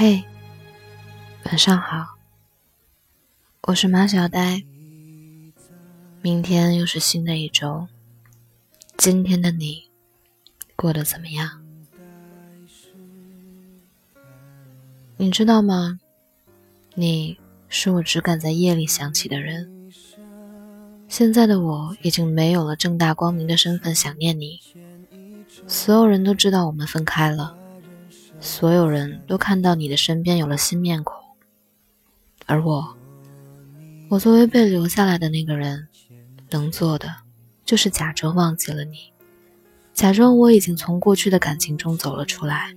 嘿，晚上好，我是马小呆。明天又是新的一周，今天的你过得怎么样？你知道吗？你是我只敢在夜里想起的人。现在的我已经没有了正大光明的身份想念你。所有人都知道我们分开了。所有人都看到你的身边有了新面孔，而我，我作为被留下来的那个人，能做的就是假装忘记了你，假装我已经从过去的感情中走了出来，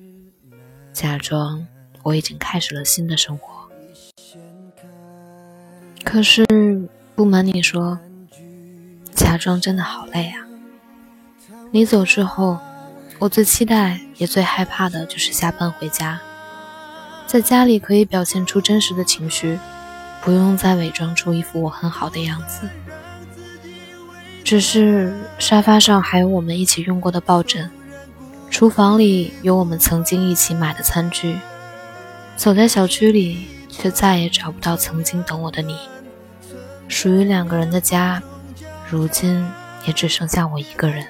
假装我已经开始了新的生活。可是，不瞒你说，假装真的好累啊！你走之后。我最期待也最害怕的就是下班回家，在家里可以表现出真实的情绪，不用再伪装出一副我很好的样子。只是沙发上还有我们一起用过的抱枕，厨房里有我们曾经一起买的餐具，走在小区里却再也找不到曾经等我的你。属于两个人的家，如今也只剩下我一个人。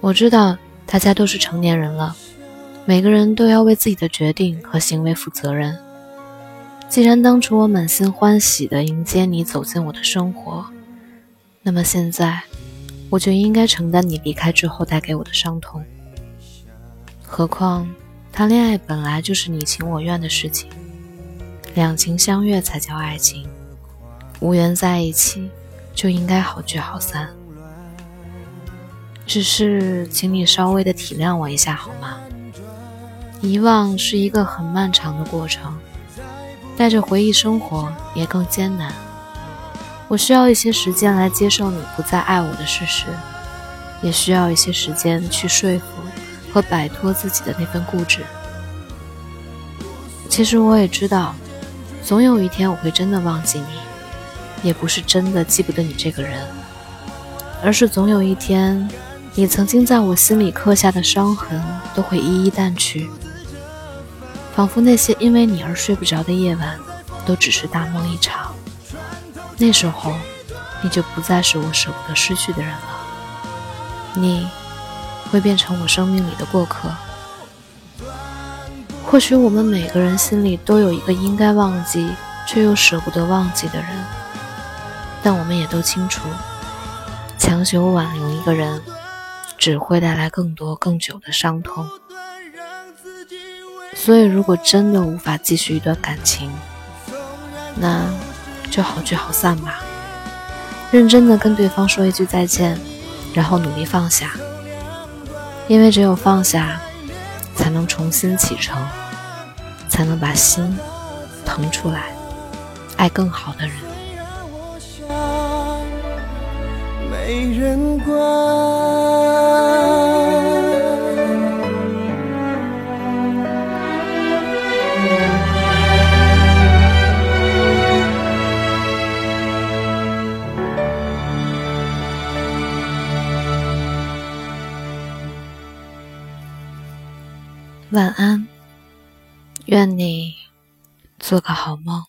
我知道大家都是成年人了，每个人都要为自己的决定和行为负责任。既然当初我满心欢喜地迎接你走进我的生活，那么现在我就应该承担你离开之后带给我的伤痛。何况谈恋爱本来就是你情我愿的事情，两情相悦才叫爱情，无缘在一起就应该好聚好散。只是，请你稍微的体谅我一下好吗？遗忘是一个很漫长的过程，带着回忆生活也更艰难。我需要一些时间来接受你不再爱我的事实，也需要一些时间去说服和摆脱自己的那份固执。其实我也知道，总有一天我会真的忘记你，也不是真的记不得你这个人，而是总有一天。你曾经在我心里刻下的伤痕都会一一淡去，仿佛那些因为你而睡不着的夜晚都只是大梦一场。那时候，你就不再是我舍不得失去的人了，你会变成我生命里的过客。或许我们每个人心里都有一个应该忘记却又舍不得忘记的人，但我们也都清楚，强求挽留一个人。只会带来更多更久的伤痛。所以，如果真的无法继续一段感情，那就好聚好散吧。认真的跟对方说一句再见，然后努力放下。因为只有放下，才能重新启程，才能把心腾出来，爱更好的人。没人管。晚安，愿你做个好梦。